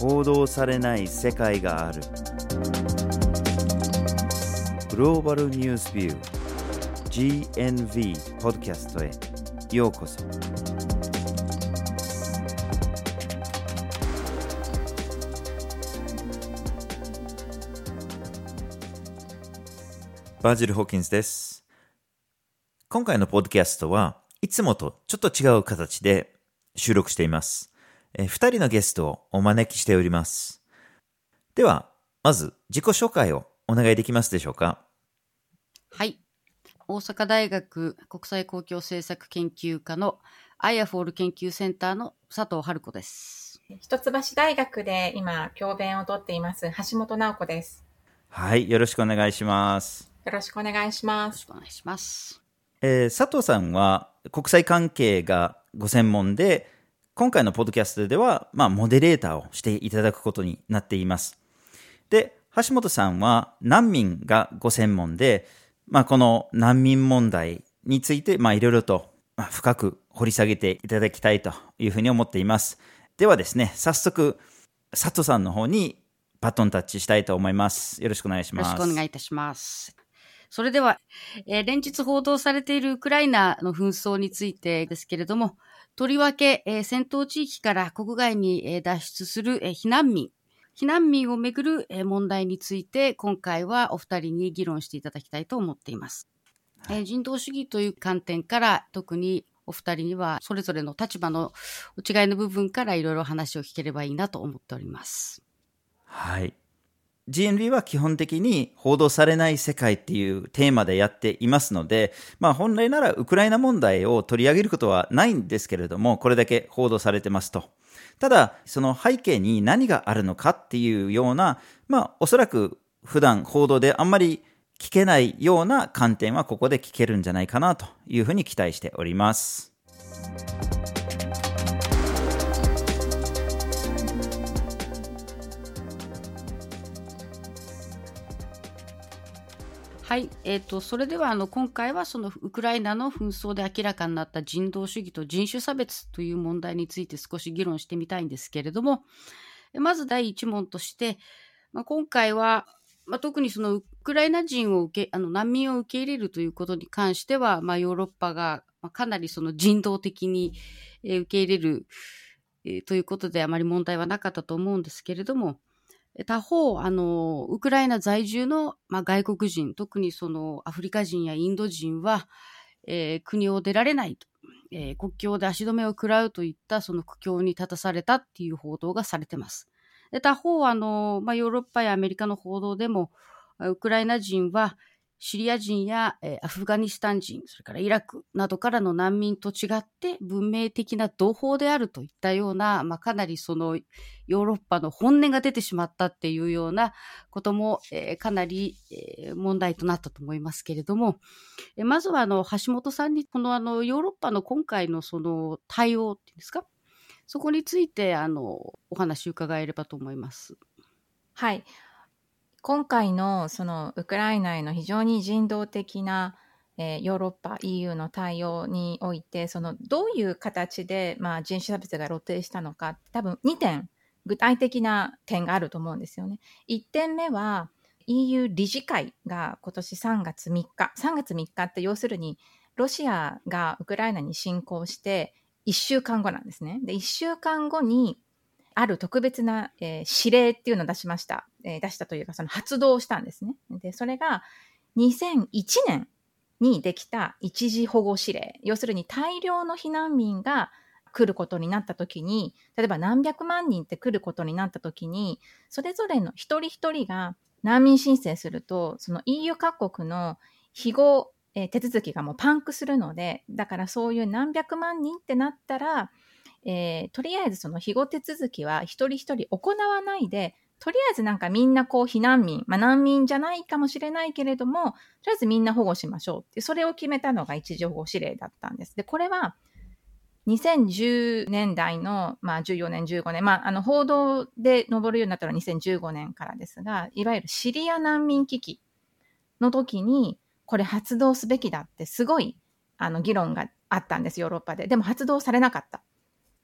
報道されない世界がある。グローバルニュースビュー GNV ポッドキャストへ。ようこそ。バージル・ホーキンスです。今回のポッドキャストはいつもとちょっと違う形で収録しています。えー、二人のゲストをお招きしております。では、まず自己紹介をお願いできますでしょうか？はい。大阪大学国際公共政策研究科のアイアフォール研究センターの佐藤春子です。一橋大学で今教鞭をとっています橋本直子です。はい、よろしくお願いします。よろしくお願いします。よろしくお願いします。えー、佐藤さんは国際関係がご専門で、今回のポッドキャストでは、まあ、モデレーターをしていただくことになっています。で、橋本さんは難民がご専門で、まあ、この難民問題について、まあ、いろいろと深く掘り下げていただきたいというふうに思っています。ではですね、早速、佐藤さんの方にバトンタッチしたいと思います。よろしくお願いします。よろしくお願いいたします。それでは、えー、連日報道されているウクライナの紛争についてですけれども、とりわけ、えー、戦闘地域から国外に、えー、脱出する、えー、避難民、避難民をめぐる、えー、問題について、今回はお二人に議論していただきたいと思っています。はい、えー、人道主義という観点から、特にお二人にはそれぞれの立場の違いの部分からいろいろ話を聞ければいいなと思っております。はい。GNB は基本的に報道されない世界っていうテーマでやっていますので、まあ本来ならウクライナ問題を取り上げることはないんですけれども、これだけ報道されてますと。ただ、その背景に何があるのかっていうような、まあおそらく普段報道であんまり聞けないような観点はここで聞けるんじゃないかなというふうに期待しております。はい、えーと、それではあの今回はそのウクライナの紛争で明らかになった人道主義と人種差別という問題について少し議論してみたいんですけれどもまず第1問として、まあ、今回は、まあ、特にそのウクライナ人を受けあの難民を受け入れるということに関しては、まあ、ヨーロッパがかなりその人道的に受け入れる、え、ということであまり問題はなかったと思うんですけれども他方、あの、ウクライナ在住の、まあ、外国人、特にそのアフリカ人やインド人は、えー、国を出られないと、えー、国境で足止めを食らうといったその苦境に立たされたっていう報道がされてます。で他方、あの、まあ、ヨーロッパやアメリカの報道でも、ウクライナ人は、シリア人や、えー、アフガニスタン人、それからイラクなどからの難民と違って文明的な同胞であるといったような、まあ、かなりそのヨーロッパの本音が出てしまったっていうようなことも、えー、かなり、えー、問題となったと思いますけれども、え、まずはあの橋本さんにこのあのヨーロッパの今回のその対応っていうんですか、そこについてあのお話伺えればと思います。はい。今回のそのウクライナへの非常に人道的な、えー、ヨーロッパ EU の対応においてそのどういう形で、まあ、人種差別が露呈したのか多分2点具体的な点があると思うんですよね。1点目は EU 理事会が今年3月3日3月3日って要するにロシアがウクライナに侵攻して1週間後なんですね。で1週間後にある特別な、えー、指令っていうのを出しました。えー、出したというか、その発動したんですね。で、それが2001年にできた一時保護指令。要するに大量の避難民が来ることになった時に、例えば何百万人って来ることになった時に、それぞれの一人一人が難民申請すると、その EU 各国の庇護、えー、手続きがもうパンクするので、だからそういう何百万人ってなったら、えー、とりあえずその庇護手続きは一人一人行わないで、とりあえずなんかみんなこう避難民、まあ難民じゃないかもしれないけれども、とりあえずみんな保護しましょうって、それを決めたのが一時保護指令だったんです。で、これは2010年代の、まあ14年、15年、まああの報道で上るようになったのは2015年からですが、いわゆるシリア難民危機の時に、これ発動すべきだってすごいあの議論があったんです、ヨーロッパで。でも発動されなかった。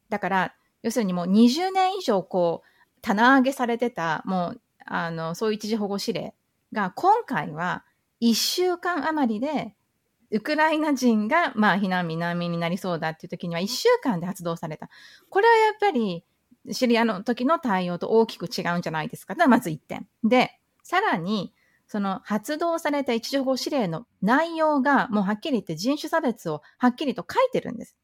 だから、要するにもう20年以上こう、棚上げされてた、もう、あの、そういう一時保護指令が、今回は1週間余りで、ウクライナ人が、まあ、避難民難民になりそうだっていう時には1週間で発動された。これはやっぱり、シリアの時の対応と大きく違うんじゃないですか。まず1点。で、さらに、その発動された一時保護指令の内容がもうはっきり言って人種差別をはっきりと書いてるんです。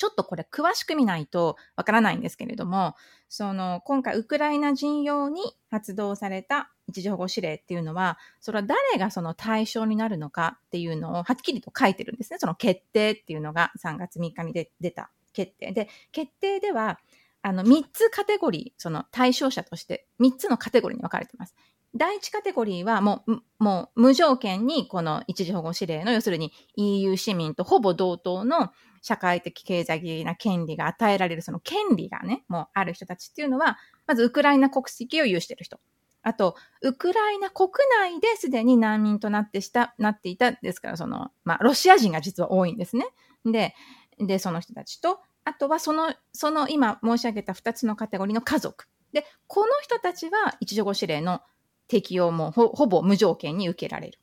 ちょっとこれ詳しく見ないとわからないんですけれども、その今回ウクライナ人用に発動された一時保護指令っていうのは、それは誰がその対象になるのかっていうのをはっきりと書いてるんですね。その決定っていうのが3月3日に出た決定で、決定では、あの、3つカテゴリー、その対象者として3つのカテゴリーに分かれてます。第1カテゴリーはもう、もう無条件にこの一時保護指令の、要するに EU 市民とほぼ同等の社会的経済的な権利が与えられるその権利がね、もうある人たちっていうのは、まずウクライナ国籍を有している人。あと、ウクライナ国内ですでに難民となってした、なっていた、ですから、その、まあ、ロシア人が実は多いんですね。で、で、その人たちと、あとはその、その今申し上げた2つのカテゴリーの家族。で、この人たちは一時保護指令の適用もほほぼ無条件に受けられる。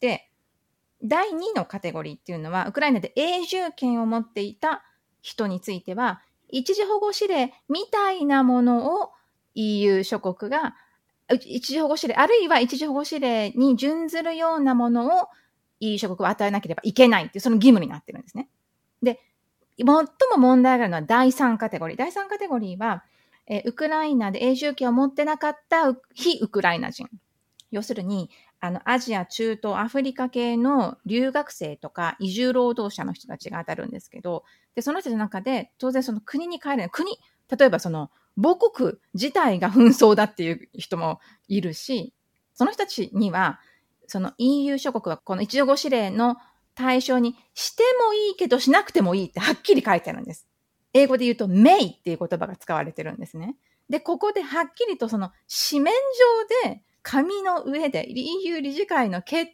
で、第2のカテゴリーっていうのは、ウクライナで永住権を持っていた人については、一時保護指令みたいなものを EU 諸国が、一時保護指令、あるいは一時保護指令に準ずるようなものを EU 諸国は与えなければいけないっていう、その義務になってるんですね。で、最も問題があるのは第3カテゴリー。第3カテゴリーは、えウクライナで永住権を持ってなかった非ウクライナ人。要するに、あの、アジア、中東、アフリカ系の留学生とか移住労働者の人たちが当たるんですけど、で、その人の中で、当然その国に帰れない。国、例えばその、母国自体が紛争だっていう人もいるし、その人たちには、その EU 諸国はこの一応指令の対象にしてもいいけどしなくてもいいってはっきり書いてあるんです。英語で言うと、メイっていう言葉が使われてるんですね。で、ここではっきりとその紙面上で紙の上で EU 理事会の決定に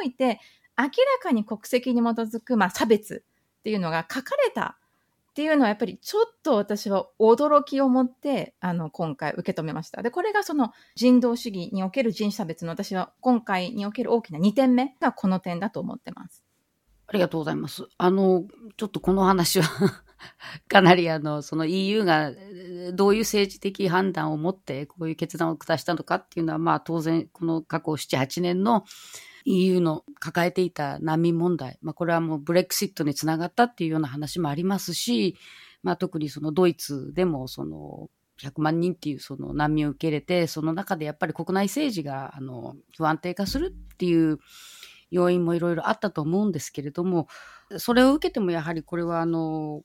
おいて明らかに国籍に基づく、まあ、差別っていうのが書かれたっていうのはやっぱりちょっと私は驚きを持ってあの今回受け止めました。で、これがその人道主義における人種差別の私は今回における大きな2点目がこの点だと思ってます。ありがとうございます。あの、ちょっとこの話は かなりあの、その EU がどういう政治的判断を持ってこういう決断を下したのかっていうのは、まあ当然この過去7、8年の EU の抱えていた難民問題、まあこれはもうブレクシットにつながったっていうような話もありますし、まあ特にそのドイツでもその100万人っていうその難民を受け入れて、その中でやっぱり国内政治があの不安定化するっていう要因もいろいろあったと思うんですけれども、それを受けてもやはりこれはあの、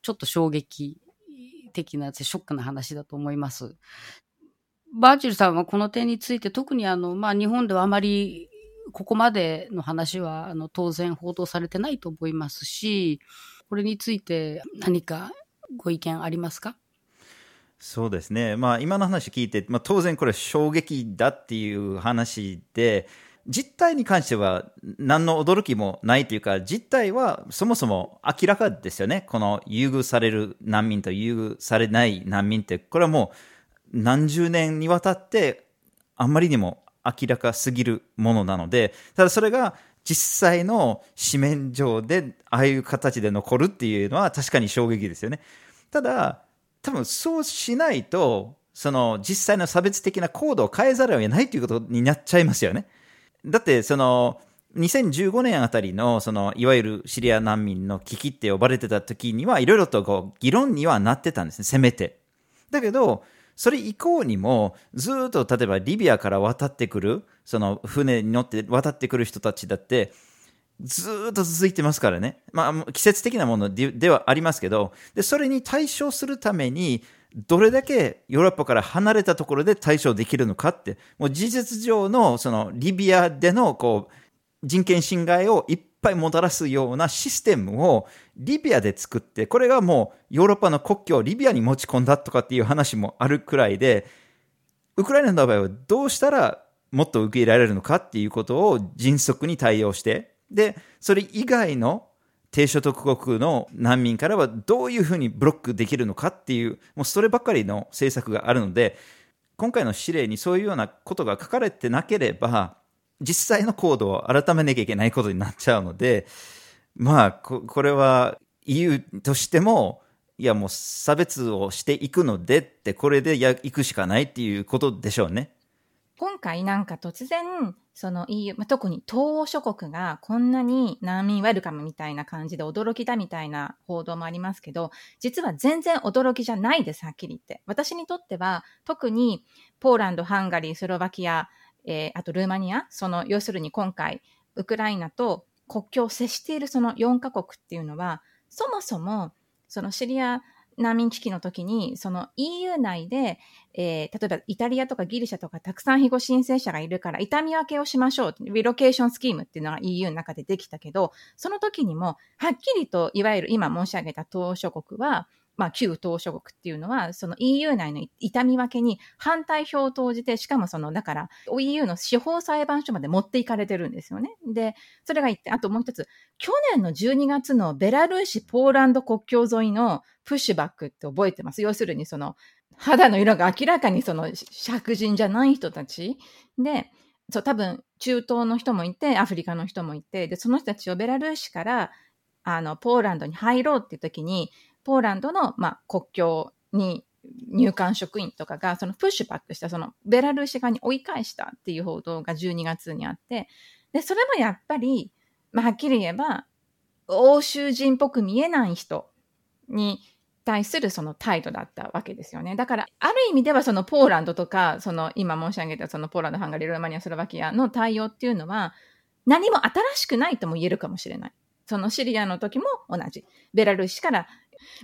ちょっと衝撃的な、ショックな話だと思います。バーチルさんはこの点について特にあの、まあ日本ではあまりここまでの話はあの当然報道されてないと思いますし、これについて何かご意見ありますか？そうですね、まあ、今の話聞いて、まあ、当然これ衝撃だっていう話で、実態に関しては何の驚きもないというか、実態はそもそも明らかですよね。この優遇される難民と優遇されない難民って、これはもう何十年にわたってあんまりにも明らかすぎるものなので、ただそれが実際の紙面上でああいう形で残るっていうのは確かに衝撃ですよね。ただ、多分そうしないと、その実際の差別的な行動を変えざるを得ないということになっちゃいますよね。だって、その、2015年あたりの、その、いわゆるシリア難民の危機って呼ばれてた時には、いろいろとこう、議論にはなってたんですね、せめて。だけど、それ以降にも、ずっと例えばリビアから渡ってくる、その船に乗って渡ってくる人たちだって、ずっと続いてますからね。まあ、季節的なものではありますけど、で、それに対処するために、どれだけヨーロッパから離れたところで対処できるのかって、もう事実上のそのリビアでのこう人権侵害をいっぱいもたらすようなシステムをリビアで作って、これがもうヨーロッパの国境をリビアに持ち込んだとかっていう話もあるくらいで、ウクライナの場合はどうしたらもっと受け入れられるのかっていうことを迅速に対応して、で、それ以外の低所得国の難民からはどういうふうにブロックできるのかっていう、もうそればかりの政策があるので、今回の指令にそういうようなことが書かれてなければ、実際の行動を改めなきゃいけないことになっちゃうので、まあ、ここれは EU としても、いやもう差別をしていくのでって、これでや行くしかないっていうことでしょうね。今回なんか突然、その EU、まあ、特に東欧諸国がこんなに難民ウェルカムみたいな感じで驚きだみたいな報道もありますけど、実は全然驚きじゃないです、はっきり言って。私にとっては、特にポーランド、ハンガリー、スロバキア、えー、あとルーマニア、その、要するに今回、ウクライナと国境を接しているその4カ国っていうのは、そもそも、そのシリア難民危機の時に、その EU 内で、えー、例えばイタリアとかギリシャとかたくさん庇護申請者がいるから痛み分けをしましょう。リロケーションスキームっていうのが EU の中でできたけど、その時にも、はっきりと、いわゆる今申し上げた島諸国は、まあ、旧東諸国っていうのは、その EU 内の痛み分けに反対票を投じて、しかもその、だから EU の司法裁判所まで持っていかれてるんですよね。で、それが一点、あともう一つ、去年の12月のベラルーシ、ポーランド国境沿いのプッシュバックって覚えてます？要するにその、肌の色が明らかにその白人じゃない人たちで、そう、多分中東の人もいて、アフリカの人もいて、で、その人たちをベラルーシから、あの、ポーランドに入ろうっていう時に、ポーランドの、まあ、国境に入管職員とかが、そのプッシュバックした、そのベラルーシ側に追い返したっていう報道が12月にあって、で、それもやっぱり、まあ、はっきり言えば、欧州人っぽく見えない人に対するその態度だったわけですよね。だから、ある意味ではそのポーランドとか、その今申し上げたそのポーランド、ハンガリー、ルーマニア、スロバキアの対応っていうのは、何も新しくないとも言えるかもしれない。そのシリアの時も同じ。ベラルーシから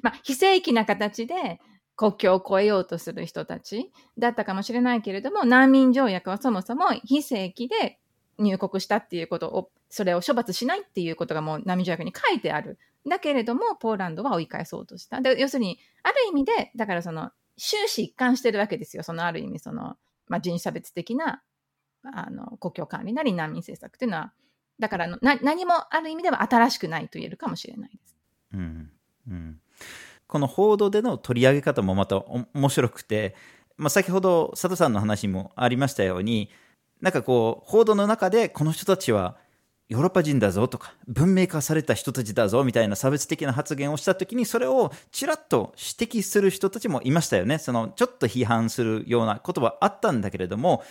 まあ、非正規な形で国境を越えようとする人たちだったかもしれないけれども、難民条約はそもそも非正規で入国したっていうことを、それを処罰しないっていうことがもう難民条約に書いてある。だけれども、ポーランドは追い返そうとした。で要するに、ある意味で、だからその、終始一貫してるわけですよ。そのある意味、その、まあ、人種差別的な、あの、国境管理なり難民政策っていうのは、だからな何もある意味では新しくないと言えるかもしれないです。うん。うん。この報道での取り上げ方もまた面白くて、まあ、先ほど佐藤さんの話もありましたように、なんかこう、報道の中でこの人たちはヨーロッパ人だぞとか、文明化された人たちだぞみたいな差別的な発言をしたときに、それをちらっと指摘する人たちもいましたよね。その、ちょっと批判するようなことはあったんだけれども、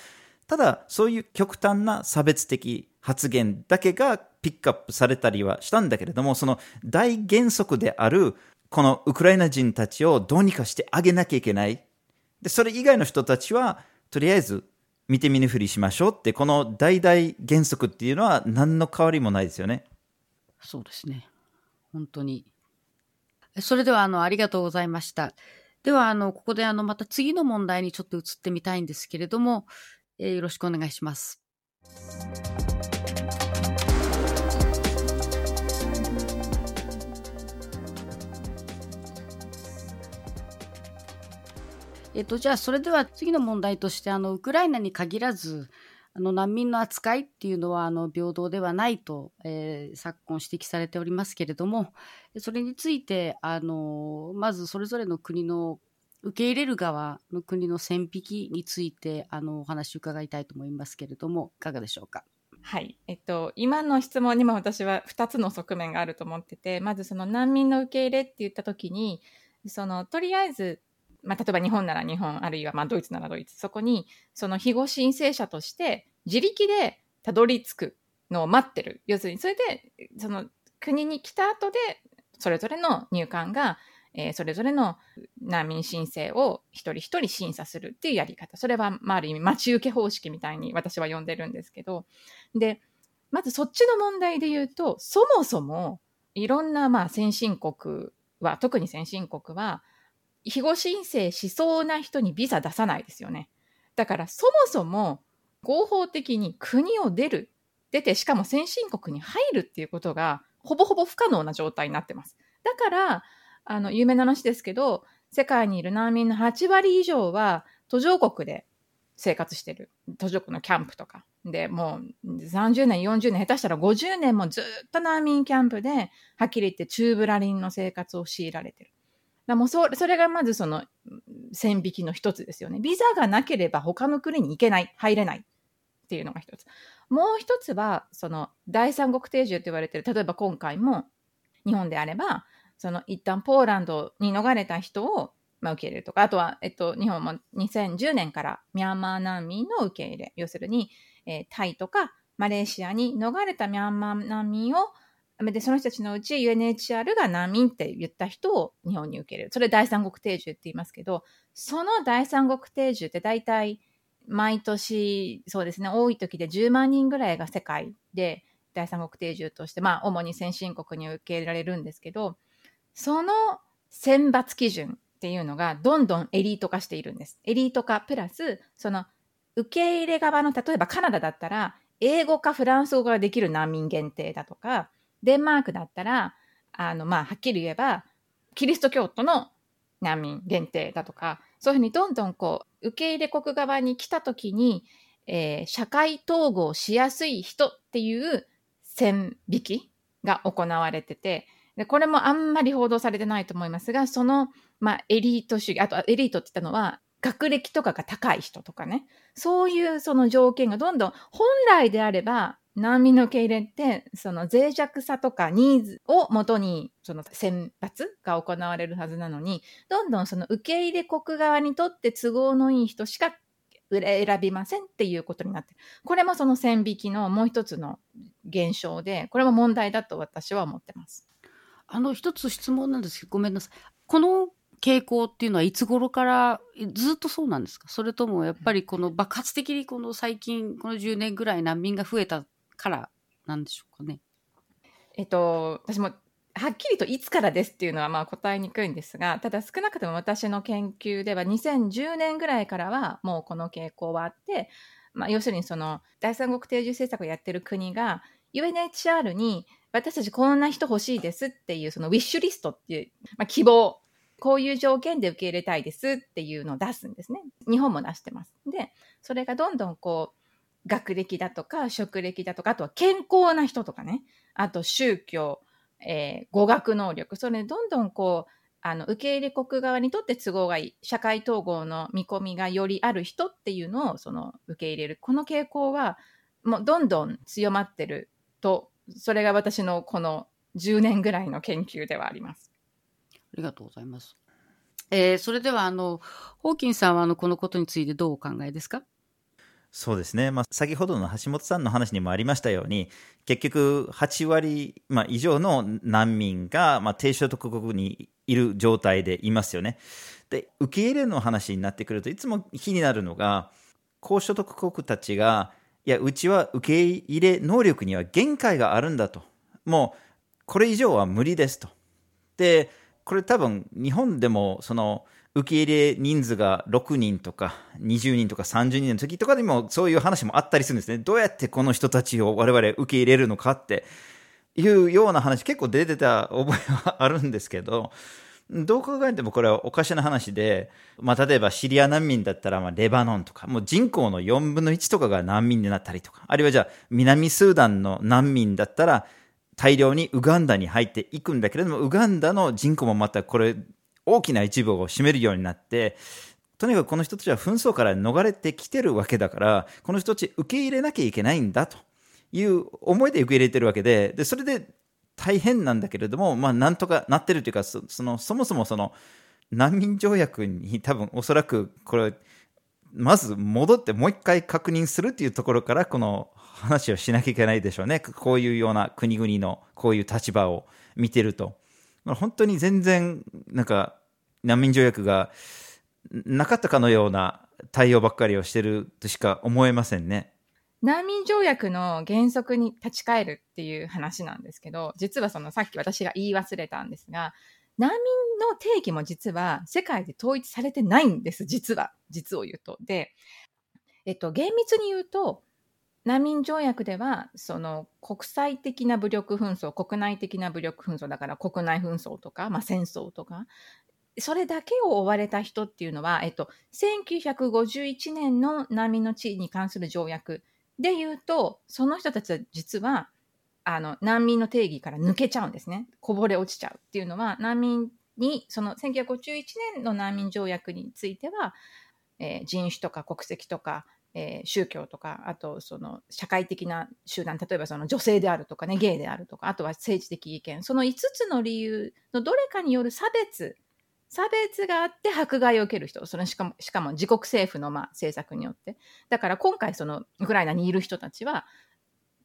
ただ、そういう極端な差別的発言だけがピックアップされたりはしたんだけれども、その大原則であるこのウクライナ人たちをどうにかしてあげなきゃいけない。で、それ以外の人たちは、とりあえず見て見ぬふりしましょうって、この大々原則っていうのは何の変わりもないですよね。そうですね。本当に。それでは、あの、ありがとうございました。では、あの、ここで、あの、また次の問題にちょっと移ってみたいんですけれども、えー、よろしくお願いします。えっと、じゃあ、それでは次の問題として、あの、ウクライナに限らず、あの、難民の扱いっていうのは、あの、平等ではないと、えー、昨今指摘されておりますけれども、それについて、あの、まずそれぞれの国の受け入れる側の国の線引きについて、あの、お話を伺いたいと思いますけれども、いかがでしょうか？はい。えっと、今の質問にも私は2つの側面があると思ってて、まずその難民の受け入れって言った時に、その、とりあえずまあ、例えば日本なら日本、あるいはまあドイツならドイツ、そこにその庇護申請者として自力でたどり着くのを待ってる。要するに、それで、その国に来た後で、それぞれの入管が、えー、それぞれの難民申請を一人一人審査するっていうやり方。それは、まあ、ある意味、待ち受け方式みたいに私は呼んでるんですけど。で、まずそっちの問題で言うと、そもそも、いろんな、まあ、先進国は、特に先進国は、庇護申請しそうな人にビザ出さないですよね。だからそもそも合法的に国を出る、出てしかも先進国に入るっていうことがほぼほぼ不可能な状態になってます。だから、あの、有名な話ですけど、世界にいる難民の8割以上は途上国で生活してる途上国のキャンプとかでもう30年40年下手したら50年もずっと難民キャンプではっきり言ってチューブラリンの生活を強いられてる。だもうそそれがまずその線引きの一つですよね。ビザがなければ他の国に行けない、入れないっていうのが一つ。もう一つは、その第三国定住って言われてる、例えば今回も日本であれば、その一旦ポーランドに逃れた人をまあ、受け入れるとか、あとは、えっと、日本も2010年からミャンマー難民の受け入れ、要するに、えー、タイとかマレーシアに逃れたミャンマー難民を、で、その人たちのうち UNHR が難民って言った人を日本に受ける。それ第三国定住って言いますけど、その第三国定住って大体毎年、そうですね、多い時で10万人ぐらいが世界で第三国定住として、まあ、主に先進国に受け入れられるんですけど、その選抜基準っていうのがどんどんエリート化しているんです。エリート化プラス、その受け入れ側の、例えばカナダだったら、英語かフランス語ができる難民限定だとか、デンマークだったら、あの、まあ、はっきり言えば、キリスト教徒の難民限定だとか、そういうふうにどんどんこう、受け入れ国側に来た時に、えー、社会統合しやすい人っていう線引きが行われてて、でこれもあんまり報道されてないと思いますが、その、まあ、エリート主義、あとエリートって言ったのは、学歴とかが高い人とかね、そういうその条件がどんどん、本来であれば、難民の受け入れって、その脆弱さとかニーズをもとに、その選抜が行われるはずなのに、どんどんその受け入れ国側にとって都合のい。い。人しか選びませんってい。うことになってる。これもその線引きのもう一つの現象で、これも問題だと私は思ってます。あの、一つ質問なんですけど、ごめんなさい。この傾向ってい。うのはい。つ頃からずっとそうなんですかそれともやっぱりこの爆発的にこの最近、この10年ぐらい。難民が増えたからなんでしょうかね。えっと、私もはっきりといつからですっていうのはまあ答えにくいんですが、ただ少なくとも私の研究では2010年ぐらいからはもうこの傾向はあって、まあ、要するにその第三国定住政策をやってる国が UNHR に私たちこんな人欲しいですっていう、そのウィッシュリストっていう、まあ、希望、こういう条件で受け入れたいですっていうのを出すんですね。日本も出してます。で、それがどんどんこう、学歴だとか、職歴だとか、あとは健康な人とかね、あと宗教、えー、語学能力、それどんどんこう、あの、受け入れ国側にとって都合がいい、社会統合の見込みがよりある人っていうのを、その、受け入れる。この傾向は、もうどんどん強まってるとそれが私のこの10年ぐらいの研究ではあります。ありがとうございます。えー、それではあのホーキンさんはあのこのことについてどうお考えですか？そうですね、まあ、先ほどの橋本さんの話にもありましたように結局8割、まあ、以上の難民が、まあ、低所得国にいる状態でいますよね。で受け入れの話になってくるといつも気になるのが高所得国たちがいや、うちは受け入れ能力には限界があるんだと。もう、これ以上は無理ですと。で、これ多分、日本でも、その、受け入れ人数が6人とか20人とか30人の時とかでもそういう話もあったりするんですね。どうやってこの人たちを我々受け入れるのかっていうような話結構出てた覚えはあるんですけど、どう考えてもこれはおかしな話で、まあ、例えばシリア難民だったら、まあ、レバノンとか、もう人口の4分の1とかが難民になったりとか、あるいはじゃあ、南スーダンの難民だったら、大量にウガンダに入っていくんだけれども、ウガンダの人口もまたこれ、大きな一部を占めるようになって、とにかくこの人たちは紛争から逃れてきてるわけだから、この人たち受け入れなきゃいけないんだという思いで受け入れてるわけで、で、それで大変なんだけれども、まあ、なんとかなってるというか、そのそもそもその難民条約に多分おそらくこれ、まず戻ってもう一回確認するっていうところからこの話をしなきゃいけないでしょうね。こういうような国々のこういう立場を見てると。本当に全然なんか難民条約がなかったかのような対応ばっかりをしてるとしか思えませんね。難民条約の原則に立ち返るっていう話なんですけど、実はそのさっき私が言い忘れたんですが、難民の定義も実は世界で統一されてないんです、実は。実を言うと。で、えっと、厳密に言うと、難民条約では、その国際的な武力紛争、国内的な武力紛争だから国内紛争とか、まあ、戦争とか、それだけを追われた人っていうのは、えっと、1951年の難民の地位に関する条約で言うと、その人たちは実は、あの、難民の定義から抜けちゃうんですね。こぼれ落ちちゃうっていうのは、難民に、その1951年の難民条約については、えー、人種とか国籍とか、えー、宗教とか、あとその社会的な集団、例えばその女性であるとかね、ゲイであるとか、あとは政治的意見、その5つの理由のどれかによる差別、差別があって迫害を受ける人、それしかも、しかも自国政府のまあ政策によって。だから今回そのウクライナにいる人たちは、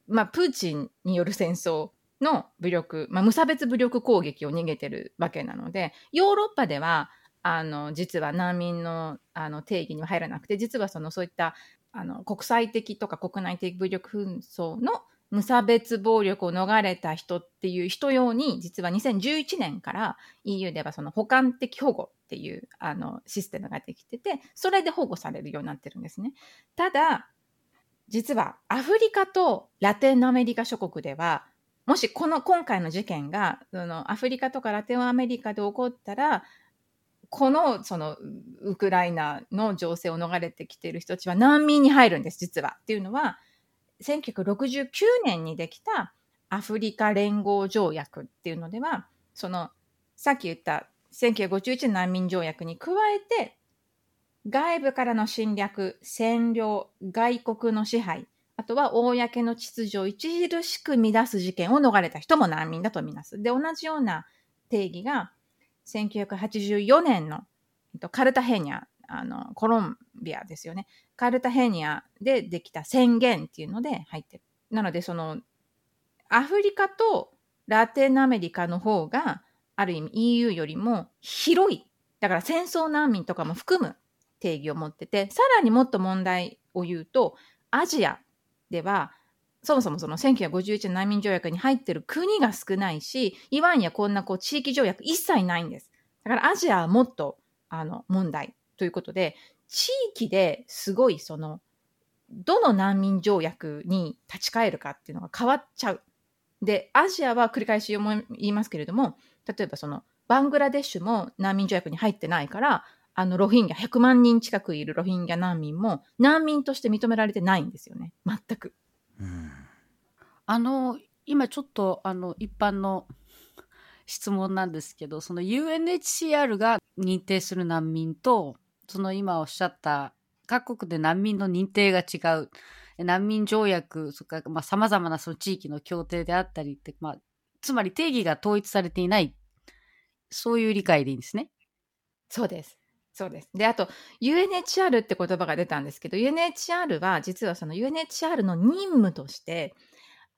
まあプーチンによる戦争の武力、まあ無差別武力攻撃を逃げてるわけなので、ヨーロッパではあの実は難民のあの定義には入らなくて実はそのそういったあの国際的とか国内的武力紛争の無差別暴力を逃れた人っていう人用に実は2011年から EU ではその補完的保護っていうあのシステムができててそれで保護されるようになってるんですね。ただ実はアフリカとラテンアメリカ諸国ではもしこの今回の事件がそのアフリカとかラテンアメリカで起こったらこのそのウクライナの情勢を逃れてきている人たちは難民に入るんです、実は。っていうのは、1969年にできたアフリカ連合条約っていうのでは、その、さっき言った1951年難民条約に加えて、外部からの侵略、占領、外国の支配、あとは公の秩序を著しく乱す事件を逃れた人も難民だとみなす。で、同じような定義が1984年のカルタヘニア、あの、コロンビアですよね。カルタヘニアでできた宣言っていうので入ってる。なので、その、アフリカとラテンアメリカの方が、ある意味 EU よりも広い。だから戦争難民とかも含む定義を持ってて、さらにもっと問題を言うと、アジアではそもそもその1951年難民条約に入ってる国が少ないし、いわんやこんなこう地域条約一切ないんです。だからアジアはもっとあの問題ということで、地域ですごいその、どの難民条約に立ち返るかっていうのが変わっちゃう。で、アジアは繰り返し言いますけれども、例えばその、バングラデシュも難民条約に入ってないから、あの、ロヒンギャ、100万人近くいるロヒンギャ難民も難民として認められてないんですよね。全く。あの、今ちょっと、あの、一般の質問なんですけど、その UNHCR が認定する難民と、その今おっしゃった各国で難民の認定が違う。難民条約、そからまあ様々なその地域の協定であったりって、まあ、つまり定義が統一されていない。そういう理解でいいんですね。そうです。そうです。で、あと、UNHR って言葉が出たんですけど、UNHR は、実はその UNHR の任務として、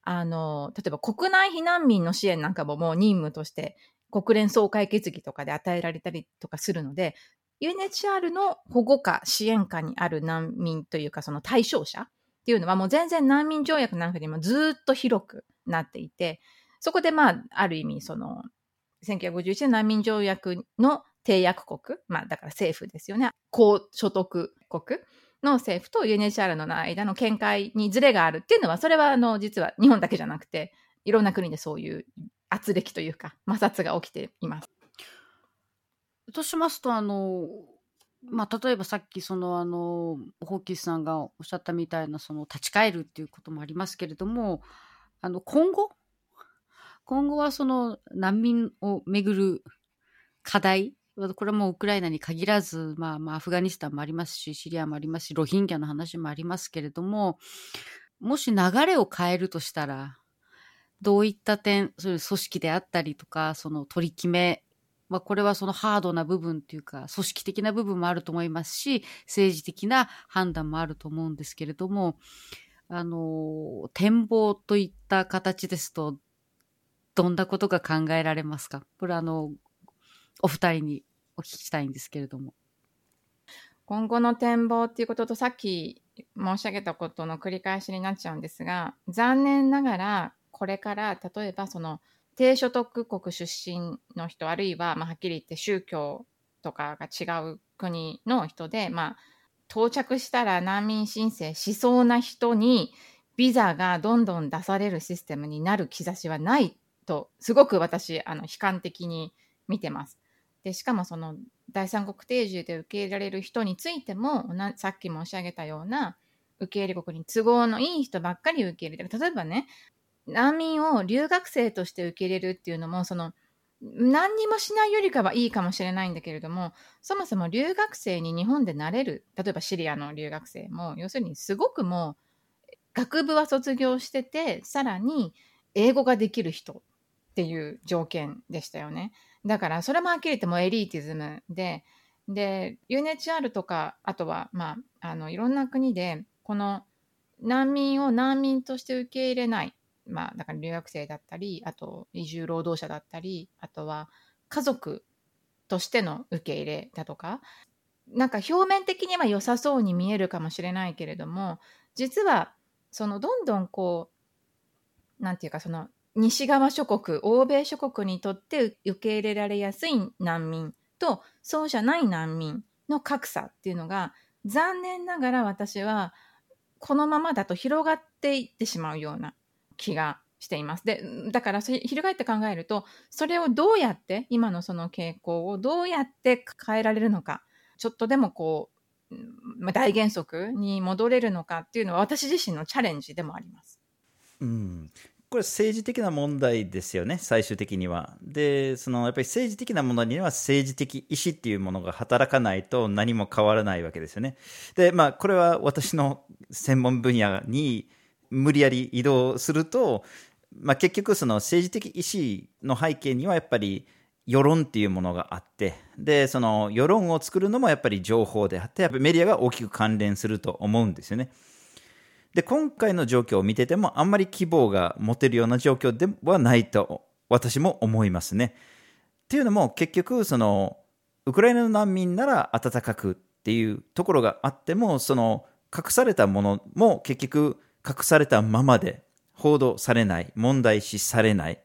あの、例えば国内避難民の支援なんかももう任務として、国連総会決議とかで与えられたりとかするので、UNHCR の保護下、支援下にある難民というか、その対象者っていうのはもう全然難民条約なんかにもずっと広くなっていて、そこでまあ、ある意味、その、1951年難民条約の締約国、まあだから政府ですよね。高所得国の政府と UNHCR の間の見解にズレがあるっていうのは、それはあの実は日本だけじゃなくて、いろんな国でそういう圧力というか摩擦が起きています。としますと、あの、まあ、例えばさっきそのあのホーキスさんがおっしゃったみたいなその立ち返るっていうこともありますけれどもあの今後？今後はその難民をめぐる課題これはもうウクライナに限らず、まあ、まあアフガニスタンもありますし、シリアもありますし、ロヒンギャの話もありますけれども、もし流れを変えるとしたら、どういった点、そういう組織であったりとか、その取り決め、まあ、これはそのハードな部分っていうか、組織的な部分もあると思いますし、政治的な判断もあると思うんですけれども、あの、展望といった形ですと、どんなことが考えられますか？これあの、お二人にお聞きしたいんですけれども。今後の展望っていうこととさっき申し上げたことの繰り返しになっちゃうんですが、残念ながらこれから例えばその低所得国出身の人あるいはまあはっきり言って宗教とかが違う国の人で、まあ、到着したら難民申請しそうな人にビザがどんどん出されるシステムになる兆しはないとすごく私あの悲観的に見てます。でしかもその第三国定住で受け入れられる人についてもさっき申し上げたような受け入れ国に都合のいい人ばっかり受け入れてる例えばね難民を留学生として受け入れるっていうのもその何にもしないよりかはいいかもしれないんだけれどもそもそも留学生に日本でなれる例えばシリアの留学生も要するにすごくもう学部は卒業しててさらに英語ができる人っていう条件でしたよね。だからそれもはっきり言ってもエリーティズムでで UNHR とかあとはまああのいろんな国でこの難民を難民として受け入れないまあ、だから留学生だったり、あと移住労働者だったり、あとは家族としての受け入れだとか、なんか表面的には良さそうに見えるかもしれないけれども、実は、そのどんどんこう、なんていうか、その西側諸国、欧米諸国にとって受け入れられやすい難民と、そうじゃない難民の格差っていうのが、残念ながら私は、このままだと広がっていってしまうような気がしています。で、だから翻って考えると、それをどうやって、今のその傾向をどうやって変えられるのか、ちょっとでもこう、まあ、大原則に戻れるのかっていうのは私自身のチャレンジでもあります。うん、これ政治的な問題ですよね、最終的には。で、そのやっぱり政治的なものには政治的意思っていうものが働かないと何も変わらないわけですよね。で、まあ、これは私の専門分野に無理やり移動すると、まあ、結局その政治的意思の背景にはやっぱり世論っていうものがあってでその世論を作るのもやっぱり情報であってやっぱりメディアが大きく関連すると思うんですよね。で今回の状況を見ててもあんまり希望が持てるような状況ではないと私も思いますね。っていうのも結局そのウクライナの難民なら温かくっていうところがあってもその隠されたものも結局隠されたままで報道されない、問題視されない。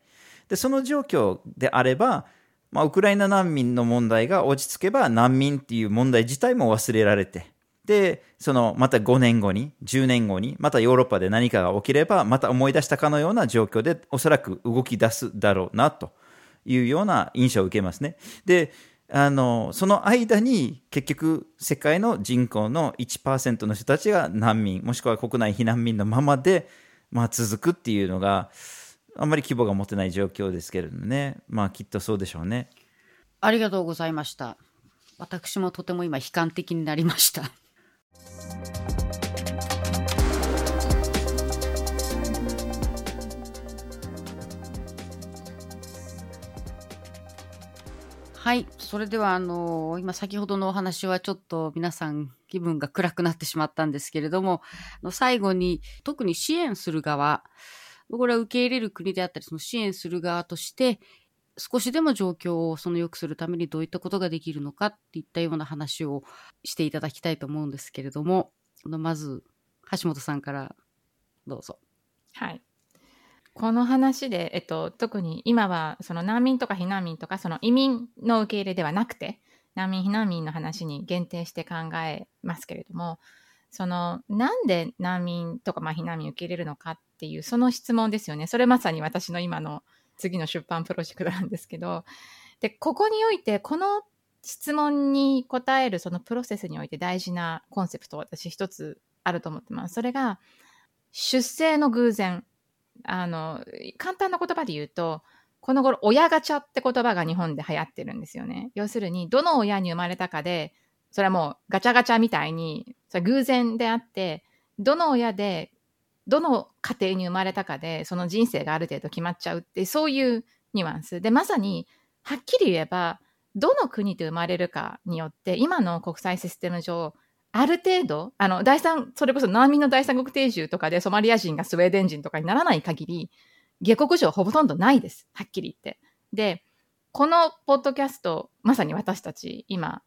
で、その状況であれば、まあ、ウクライナ難民の問題が落ち着けば難民っていう問題自体も忘れられて、で、そのまた5年後に、10年後に、またヨーロッパで何かが起きれば、また思い出したかのような状況で、おそらく動き出すだろうな、というような印象を受けますね。で、あの、その間に結局世界の人口の1%の人たちが難民、もしくは国内避難民のままで、まあ続くっていうのが、あんまり規模が持てない状況ですけれどもね。まあきっとそうでしょうね。ありがとうございました。私もとても今悲観的になりました。はい。それでは、あの、今先ほどのお話はちょっと皆さん気分が暗くなってしまったんですけれども、の最後に特に支援する側、これは受け入れる国であったり、その支援する側として、少しでも状況をその良くするためにどういったことができるのかっていったような話をしていただきたいと思うんですけれども、まず、橋本さんからどうぞ。はい。この話で、えっと、特に今はその難民とか避難民とかその移民の受け入れではなくて難民避難民の話に限定して考えますけれどもそのなんで難民とかまあ避難民受け入れるのかっていうその質問ですよね。それまさに私の今の次の出版プロジェクトなんですけど。でここにおいてこの質問に答えるそのプロセスにおいて大事なコンセプト私一つあると思ってます。それが出生の偶然。あの、簡単な言葉で言うと、この頃、親ガチャって言葉が日本で流行ってるんですよね。要するに、どの親に生まれたかで、それはもうガチャガチャみたいに、それ偶然であって、どの親で、どの家庭に生まれたかで、その人生がある程度決まっちゃうって、そういうニュアンス。で、まさに、はっきり言えば、どの国で生まれるかによって、今の国際システム上、ある程度、あの、第三、それこそ難民の第三国定住とかでソマリア人がスウェーデン人とかにならない限り、下克上ほとんどないです。はっきり言って。で、このポッドキャスト、まさに私たち、今、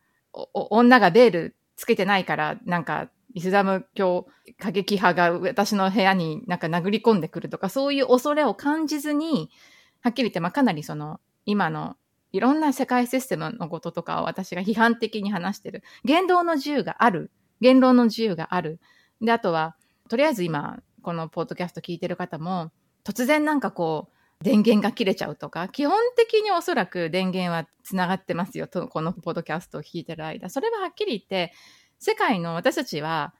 女がベールつけてないから、なんか、イスラム教過激派が私の部屋になんか殴り込んでくるとか、そういう恐れを感じずに、はっきり言って、まあ、かなりその、今のいろんな世界システムのこととかを私が批判的に話してる。言動の自由がある。言論の自由がある。で、あとは、とりあえず今、このポッドキャスト聞いてる方も、突然なんかこう、電源が切れちゃうとか、基本的におそらく電源はつながってますよと、このポッドキャストを聞いてる間。それははっきり言って、世界の私たちは、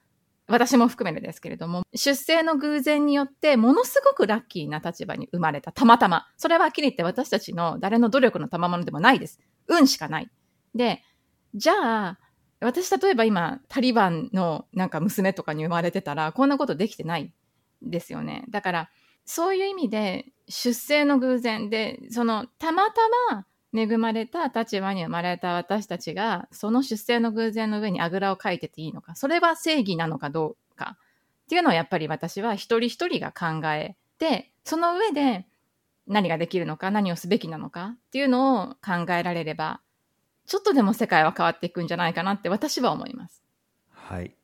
私も含めてですけれども、出生の偶然によってものすごくラッキーな立場に生まれた。たまたま。それははっきり言って私たちの誰の努力の賜物でもないです。運しかない。で、じゃあ、私例えば今、タリバンのなんか娘とかに生まれてたら、こんなことできてないですよね。だから、そういう意味で、出生の偶然で、その、たまたま恵まれた立場に生まれた私たちが、その出生の偶然の上にあぐらをかいてていいのか、それは正義なのかどうか、っていうのをやっぱり私は一人一人が考えて、その上で何ができるのか、何をすべきなのかっていうのを考えられれば、ちょっとでも世界は変わっていくんじゃないかなって私は思います。はい。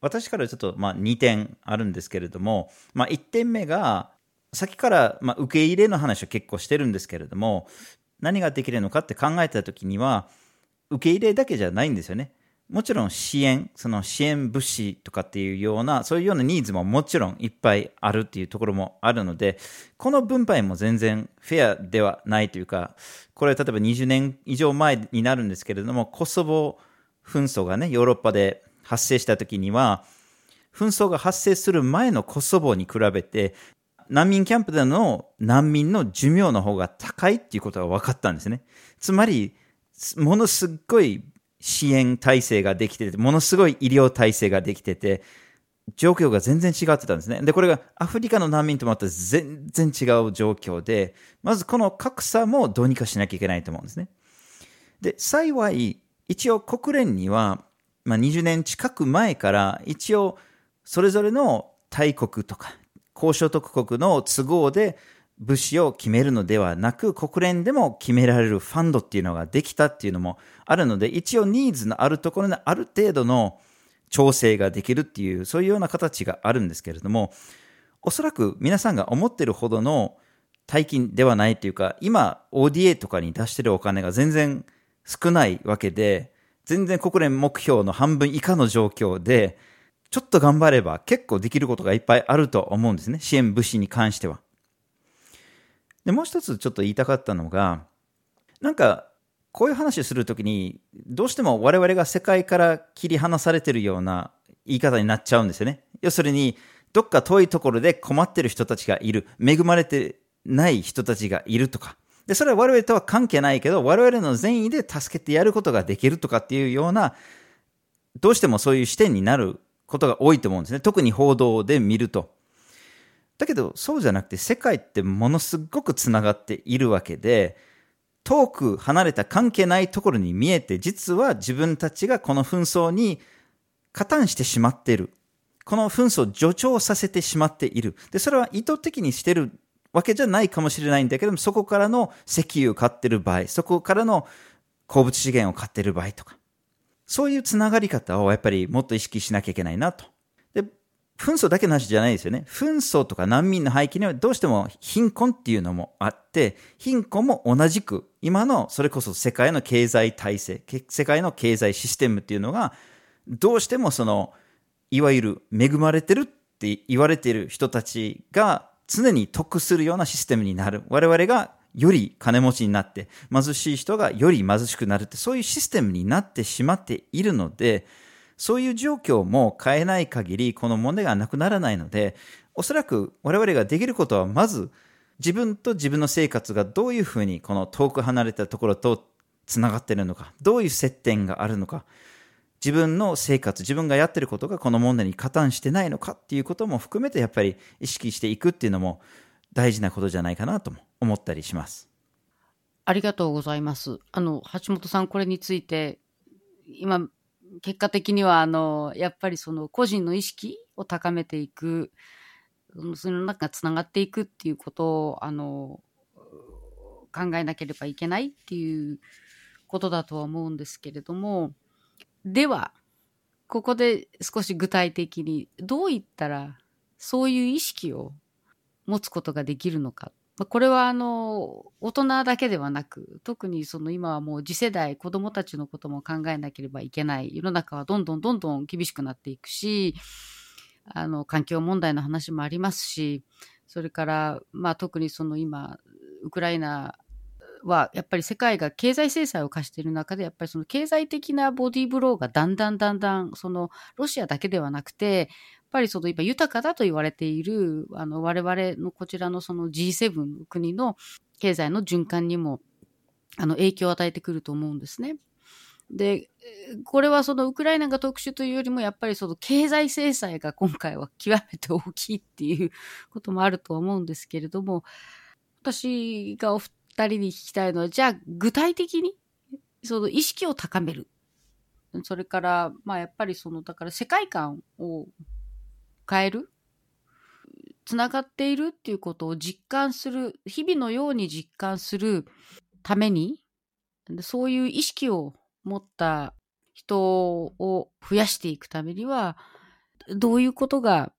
私からちょっと、まあ、2点あるんですけれども、まあ、1点目が、先から、まあ、受け入れの話を結構してるんですけれども、何ができるのかって考えたときには、受け入れだけじゃないんですよね。もちろん支援、その支援物資とかっていうような、そういうようなニーズももちろんいっぱいあるっていうところもあるので、この分配も全然フェアではないというか、これ例えば20年以上前になるんですけれども、コソボ紛争がね、ヨーロッパで発生した時には、紛争が発生する前のコソボに比べて、難民キャンプでの難民の寿命の方が高いっていうことが分かったんですね。つまり、ものすごい支援体制ができてて、ものすごい医療体制ができてて、状況が全然違ってたんですね。で、これがアフリカの難民とまた全然違う状況で、まずこの格差もどうにかしなきゃいけないと思うんですね。で、幸い、一応国連には、まあ、20年近く前から一応それぞれの大国とか高所得国の都合で物資を決めるのではなく、国連でも決められるファンドっていうのができたっていうのもあるので、一応ニーズのあるところにある程度の調整ができるっていう、そういうような形があるんですけれども、おそらく皆さんが思ってるほどの大金ではないというか、今 ODA とかに出してるお金が全然少ないわけで、全然国連目標の半分以下の状況で、ちょっと頑張れば結構できることがいっぱいあると思うんですね。支援物資に関しては。で、もう一つちょっと言いたかったのが、なんか、こういう話をするときに、どうしても我々が世界から切り離されてるような言い方になっちゃうんですよね。要するに、どっか遠いところで困ってる人たちがいる、恵まれてない人たちがいるとか。で、それは我々とは関係ないけど、我々の善意で助けてやることができるとかっていうような、どうしてもそういう視点になることが多いと思うんですね。特に報道で見ると。だけど、そうじゃなくて、世界ってものすごくつながっているわけで、遠く離れた関係ないところに見えて、実は自分たちがこの紛争に加担してしまっている。この紛争を助長させてしまっている。で、それは意図的にしてるわけじゃないかもしれないんだけども、そこからの石油を買ってる場合、そこからの鉱物資源を買ってる場合とか、そういうつながり方をやっぱりもっと意識しなきゃいけないなとで紛争だけの話じゃないですよね。紛争とか難民の背景にはどうしても貧困っていうのもあって、貧困も同じく今のそれこそ世界の経済体制、世界の経済システムっていうのがどうしてもそのいわゆる恵まれてるって言われている人たちが常に得するようなシステムになる。我々がより金持ちになって、貧しい人がより貧しくなるって、そういうシステムになってしまっているので、そういう状況も変えない限り、この問題がなくならないので、おそらく我々ができることは、まず、自分と自分の生活がどういうふうにこの遠く離れたところとつながっているのか、どういう接点があるのか、自分の生活、自分がやってることがこの問題に加担してないのかっていうことも含めてやっぱり意識していくっていうのも大事なことじゃないかなとも思ったりします。ありがとうございます。あの、橋本さん、これについて、今、結果的には、あの、やっぱりその個人の意識を高めていく、その中がつながっていくっていうことを、あの、考えなければいけないっていうことだとは思うんですけれども、では、ここで少し具体的にどういったらそういう意識を持つことができるのかこれはあの、大人だけではなく、特にその今はもう次世代、子どもたちのことも考えなければいけない。世の中はどんどんどんどん厳しくなっていくし、あの、環境問題の話もありますし、それから、まあ特にその今、ウクライナはやっぱり世界が経済制裁を課している中で、やっぱりその経済的なボディーブローがだんだんだんだん、そのロシアだけではなくて、やっぱりその今豊かだと言われている、あの我々のこちらのその G7 の国の経済の循環にもあの影響を与えてくると思うんですね。で、これはそのウクライナが特殊というよりも、やっぱりその経済制裁が今回は極めて大きいっていうこともあると思うんですけれども、私がお二人に聞きたいのは、じゃあ具体的にその意識を高める。それから、まあやっぱりその、だから世界観を変える。つながっているっていうことを実感する、日々のように実感するために、そういう意識を持った人を増やしていくためには、どういうことが、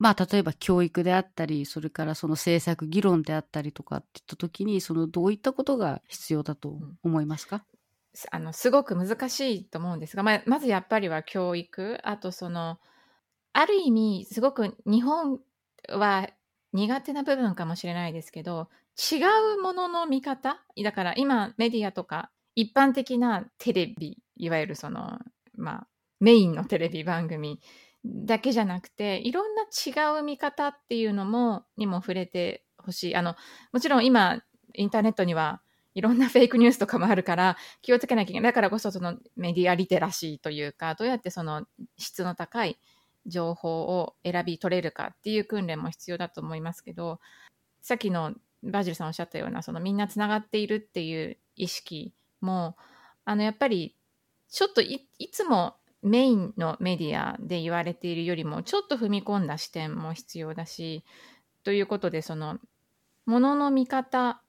まあ、例えば教育であったり、それからその政策議論であったりとかって言ったときに、そのどういったことが必要だと思いますか、すあのすごく難しいと思うんですが、まあ、まずやっぱりは教育あとそのある意味すごく日本は苦手な部分かもしれないですけど違うものの見方？だから今メディアとか一般的なテレビいわゆるそのまあメインのテレビ番組だけじゃなくていろんな違う見方っていうのもにも触れてほしいあのもちろん今インターネットにはいろんなフェイクニュースとかもあるから気をつけなきゃいけない。だからこそそのメディアリテラシーというか、どうやってその質の高い情報を選び取れるかっていう訓練も必要だと思いますけど、さっきのバジルさんおっしゃったような、そのみんなつながっているっていう意識も、あのやっぱりちょっといいつもメインのメディアで言われているよりもちょっと踏み込んだ視点も必要だし、ということでそのものの見方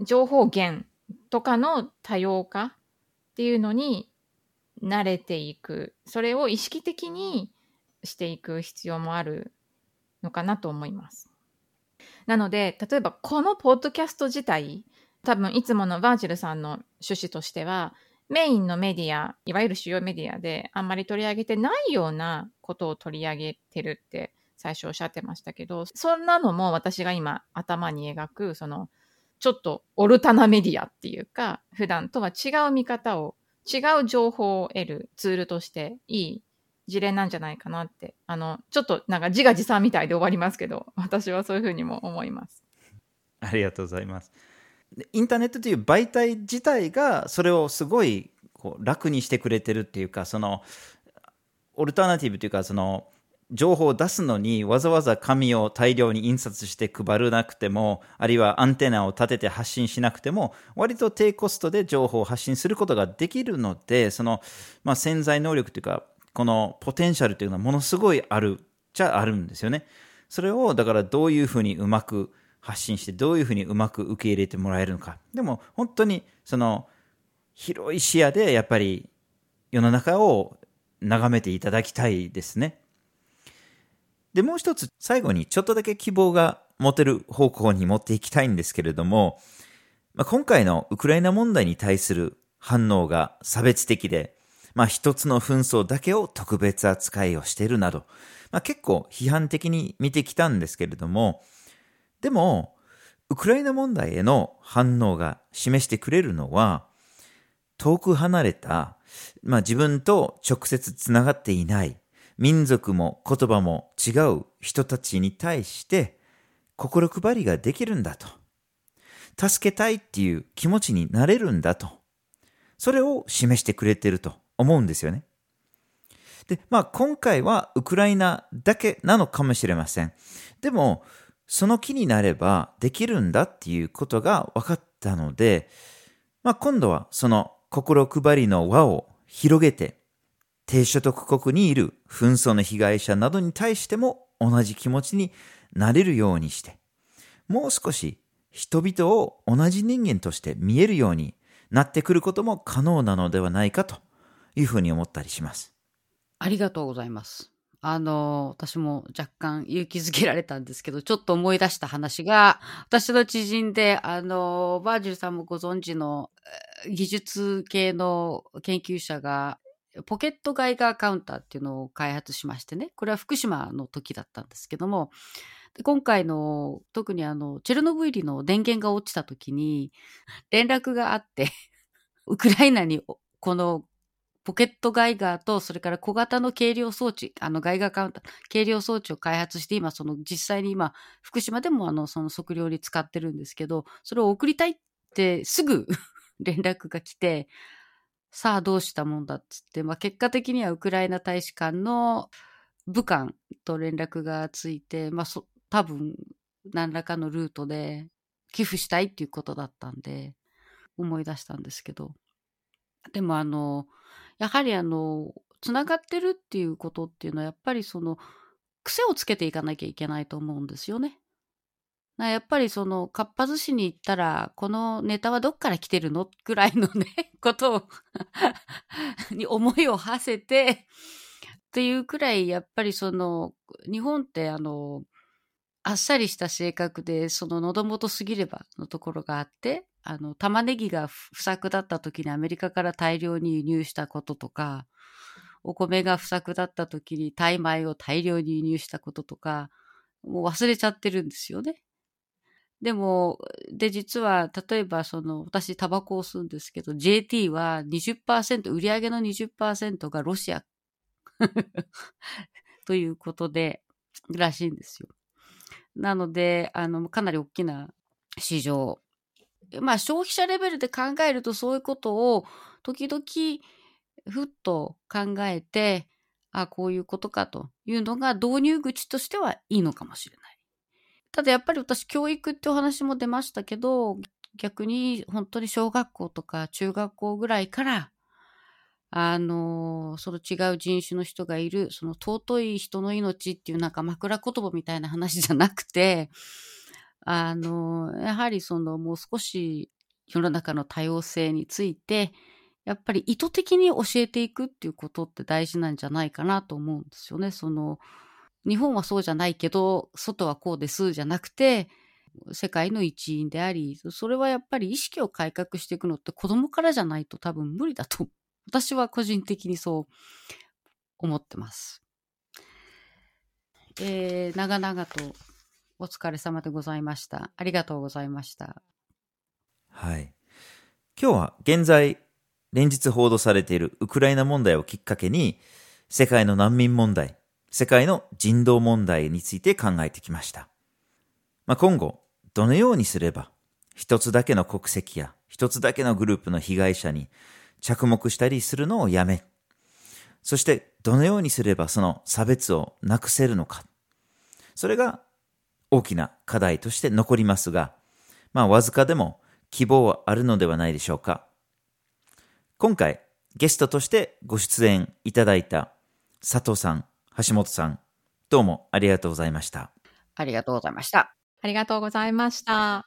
情報源とかの多様化っていうのに慣れていくそれを意識的にしていく必要もあるのかなと思います。なので例えばこのポッドキャスト自体多分いつものバージルさんの趣旨としてはメインのメディアいわゆる主要メディアであんまり取り上げてないようなことを取り上げてるって最初おっしゃってましたけどそんなのも私が今頭に描くそのちょっとオルタナメディアっていうか、普段とは違う見方を、違う情報を得るツールとしていい事例なんじゃないかなって、あの、ちょっとなんか自画自賛みたいで終わりますけど、私はそういうふうにも思います。ありがとうございます。インターネットという媒体自体がそれをすごいこう楽にしてくれてるっていうか、そのオルタナティブというか、その情報を出すのにわざわざ紙を大量に印刷して配らなくても、あるいはアンテナを立てて発信しなくても、割と低コストで情報を発信することができるので、その、まあ、潜在能力というか、このポテンシャルというのはものすごいあるじゃあるんですよね。それをだからどういうふうにうまく発信して、どういうふうにうまく受け入れてもらえるのか。でも本当にその広い視野でやっぱり世の中を眺めていただきたいですね。で、もう一つ最後にちょっとだけ希望が持てる方向に持っていきたいんですけれども、まあ、今回のウクライナ問題に対する反応が差別的で、まあ、一つの紛争だけを特別扱いをしているなど、まあ、結構批判的に見てきたんですけれども、でも、ウクライナ問題への反応が示してくれるのは、遠く離れた、まあ、自分と直接つながっていない、民族も言葉も違う人たちに対して、心配りができるんだと。助けたいっていう気持ちになれるんだと。それを示してくれてると思うんですよね。で、まあ今回はウクライナだけなのかもしれません。でも、その気になればできるんだっていうことが分かったので、まあ今度はその心配りの輪を広げて、低所得国にいる紛争の被害者などに対しても同じ気持ちになれるようにして、もう少し人々を同じ人間として見えるようになってくることも可能なのではないかというふうに思ったりします。ありがとうございます。あの、私も若干勇気づけられたんですけど、ちょっと思い出した話が、私の知人で、あの、バージルさんもご存知の技術系の研究者がポケットガイガーカウンターっていうのを開発しましてね、これは福島の時だったんですけども、今回の特にあの、チェルノブイリの電源が落ちた時に連絡があって ウクライナにこのポケットガイガーと、それから小型の計量装置、あのガイガーカウンター、計量装置を開発して、今、その実際に今、福島でもあの、その測量に使ってるんですけど、それを送りたいってすぐ 連絡が来て、さあどうしたもんだっつって、まあ結果的にはウクライナ大使館の武官と連絡がついて、まあそ、多分何らかのルートで寄付したいっていうことだったんで、思い出したんですけど。でもあの、やはりあの、つながってるっていうことっていうのは、やっぱりその、癖をつけていかなきゃいけないと思うんですよね。やっぱりその、かっぱ寿司に行ったら、このネタはどっから来てるの？ぐらいのね、ことをに思いを馳せて、っていうくらい、やっぱりその、日本ってあの、あっさりした性格で、その喉元すぎればのところがあって、あの、玉ねぎが不作だった時にアメリカから大量に輸入したこととか、お米が不作だった時にタイ米を大量に輸入したこととか、もう忘れちゃってるんですよね。でも、で、実は、例えば、その、私、タバコを吸うんですけど、JT は20%、売上の20%がロシア ということで、らしいんですよ。なので、あの、かなり大きな市場まあ消費者レベルで考えるとそういうことを時々ふっと考えて、あこういうことかというのが導入口としてはいいのかもしれない。ただやっぱり私教育ってお話も出ましたけど、逆に本当に小学校とか中学校ぐらいから、あの、その違う人種の人がいる、その尊い人の命っていうなんか枕言葉みたいな話じゃなくて、あの、やはりそのもう少し世の中の多様性について、やっぱり意図的に教えていくっていうことって大事なんじゃないかなと思うんですよね。その、日本はそうじゃないけど、外はこうですじゃなくて、世界の一員であり、それはやっぱり意識を改革していくのって子供からじゃないと多分無理だと、私は個人的にそう思ってます。えー、長々とお疲れ様でございました。ありがとうございました。はい。今日は現在、連日報道されているウクライナ問題をきっかけに、世界の難民問題、世界の人道問題について考えてきました。まあ、今後、どのようにすれば、一つだけの国籍や一つだけのグループの被害者に着目したりするのをやめ、そしてどのようにすればその差別をなくせるのか。それが大きな課題として残りますが、まあわずかでも希望はあるのではないでしょうか。今回ゲストとしてご出演いただいた佐藤さん、橋本さん、どうもありがとうございました。ありがとうございました。ありがとうございました。